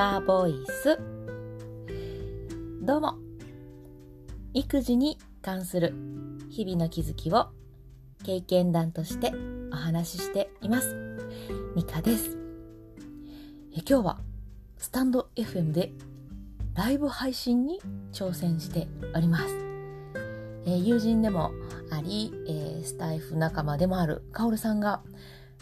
カボイスどうも。育児に関する日々の気づきを経験談としてお話ししています。ミカです。え今日はスタンド FM でライブ配信に挑戦しております、え友人でもあり、えスタイフ仲間でもあるカオルさんが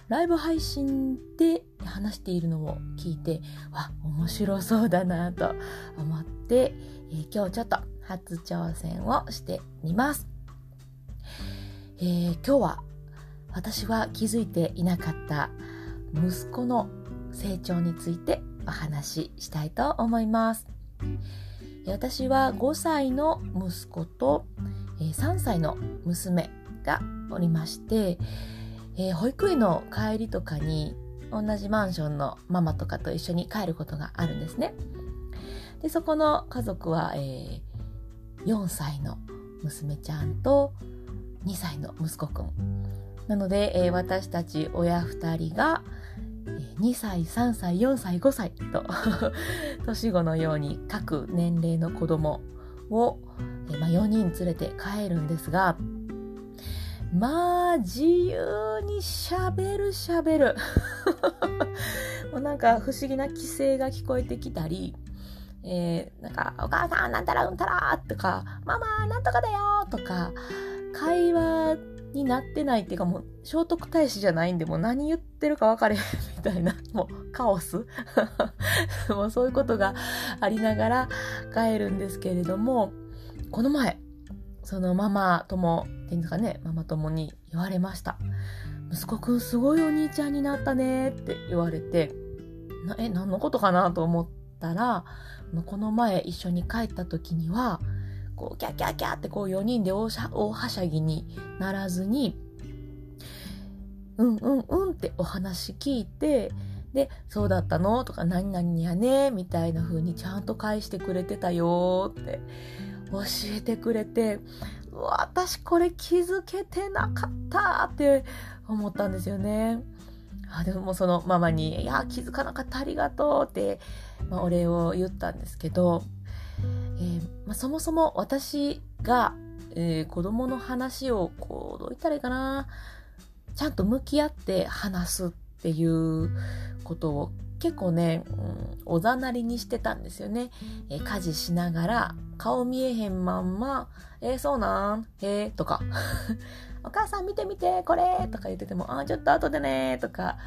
ライブ配信で話しているのを聞いて、わ、面白そうだなと思って、えー、今日ちょっと初挑戦をしてみます。えー、今日は私は気づいていなかった息子の成長についてお話ししたいと思います。私は5歳の息子と3歳の娘がおりまして、えー、保育園の帰りとかに同じマンションのママとかと一緒に帰ることがあるんですね。でそこの家族は、えー、4歳の娘ちゃんと2歳の息子くん。なので、えー、私たち親2人が2歳、3歳、4歳、5歳と年子のように各年齢の子供を、えーまあ、4人連れて帰るんですが、まあ、自由にしゃべるしゃべる。もうなんか不思議な規制が聞こえてきたり、えー、なんか、お母さんなんたらうんたらとか、ママなんとかだよとか、会話になってないっていうかもう聖徳太子じゃないんでもう何言ってるか分かれへんみたいな もうカオス もうそういうことがありながら帰るんですけれどもこの前そのママ友っていうんですかね、ママ友に言われました。息子くんすごいお兄ちゃんになったねって言われて、なえ、何のことかな？と思ったら、この前一緒に帰った時には、こう、キャキャキャってこう4人で大大はしゃぎにならずに、うんうんうんってお話聞いて、で、そうだったの？とか、何々やね？みたいな風にちゃんと返してくれてたよって教えてくれて、私これ気づけてなかったって思ったんですよね。あでもそのママに、いや、気づかなかったありがとうって、まあ、お礼を言ったんですけど、えー、まあ、そもそも私が、えー、子供の話をこう、どう言ったらいいかな、ちゃんと向き合って話すっていうことを結構ね、うん、おざなりにしてたんですよね。えー、家事しながら、顔見えへんまんま、えー、そうなん？へえとか、お母さん見て見て、これ！とか言ってても、あ、ちょっと後でねとか、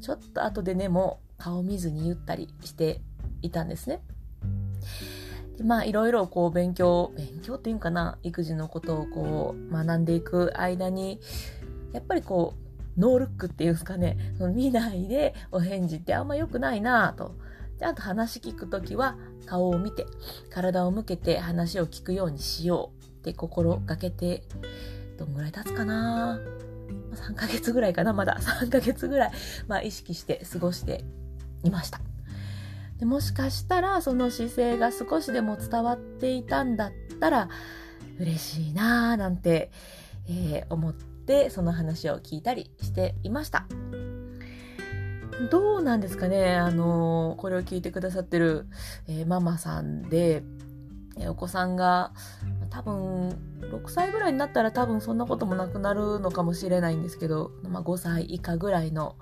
ちょっと後でねも顔見ずに言ったりしていたんですね。でまあいろいろこう勉強、勉強っていうんかな、育児のことをこう学んでいく間に、やっぱりこう、ノールックっていうんですかね、見ないでお返事ってあんま良くないなと。ちゃんと話聞くときは顔を見て、体を向けて話を聞くようにしようって心がけて、どんぐらい経つかな？3ヶ月ぐらいかな？まだ。3ヶ月ぐらい、まあ意識して過ごしていました。でもしかしたらその姿勢が少しでも伝わっていたんだったら嬉しいなぁなんて、えー、思ってその話を聞いたりしていました。どうなんですかね？あのこれを聞いてくださってる、えー、ママさんで、えー、お子さんが多分6歳ぐらいになったら多分そんなこともなくなるのかもしれないんですけど、まあ、5歳以下ぐらいの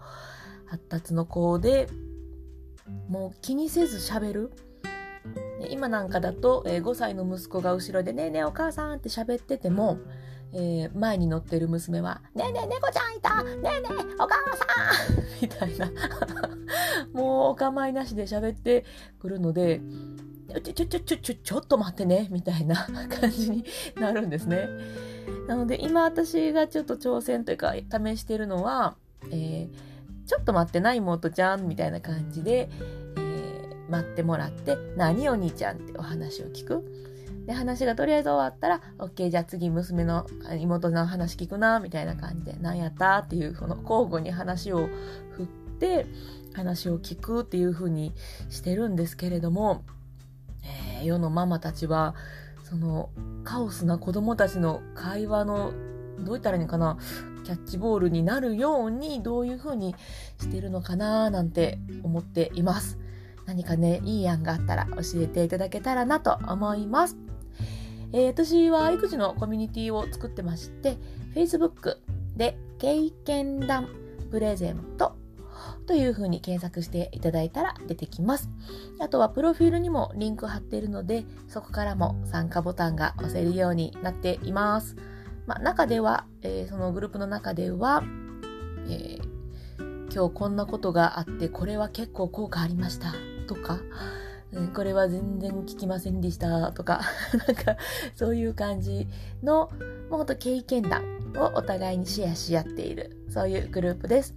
発達の子でもう気にせず喋る。今なんかだと、えー、5歳の息子が後ろで「ねえねえお母さん」って喋っててもえー、前に乗ってる娘は、ねえねえ猫ちゃんいたねえねえお母さん みたいな もうお構いなしで喋ってくるので、ちょちょちょちょちょちょっと待ってねみたいな 感じになるんですね。なので今私がちょっと挑戦というか試してるのは、えー、ちょっと待ってな妹ちゃんみたいな感じで、えー、待ってもらって何お兄ちゃんってお話を聞く。で、話がとりあえず終わったら、OK、じゃあ次娘の妹の話聞くな、みたいな感じで、何やったっていう、この交互に話を振って、話を聞くっていう風にしてるんですけれども、えー、世のママたちは、その、カオスな子供たちの会話の、どう言ったらいいのかな、キャッチボールになるように、どういう風にしてるのかな、なんて思っています。何かね、いい案があったら教えていただけたらなと思います。えー、私は育児のコミュニティを作ってまして、Facebook で経験談プレゼントというふうに検索していただいたら出てきます。あとはプロフィールにもリンク貼っているので、そこからも参加ボタンが押せるようになっています。まあ、中では、えー、そのグループの中では、えー、今日こんなことがあって、これは結構効果ありましたとか、これは全然聞きませんでしたとか、なんかそういう感じの、もうほんと経験談をお互いにシェアし合っている、そういうグループです。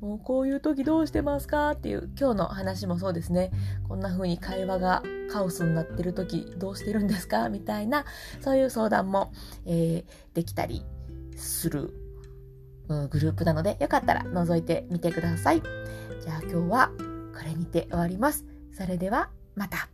もうこういう時どうしてますか？っていう今日の話もそうですね。こんな風に会話がカオスになってる時どうしてるんですか？みたいなそういう相談も、えー、できたりする、うん、グループなのでよかったら覗いてみてください。じゃあ今日はこれにて終わります。それではまた。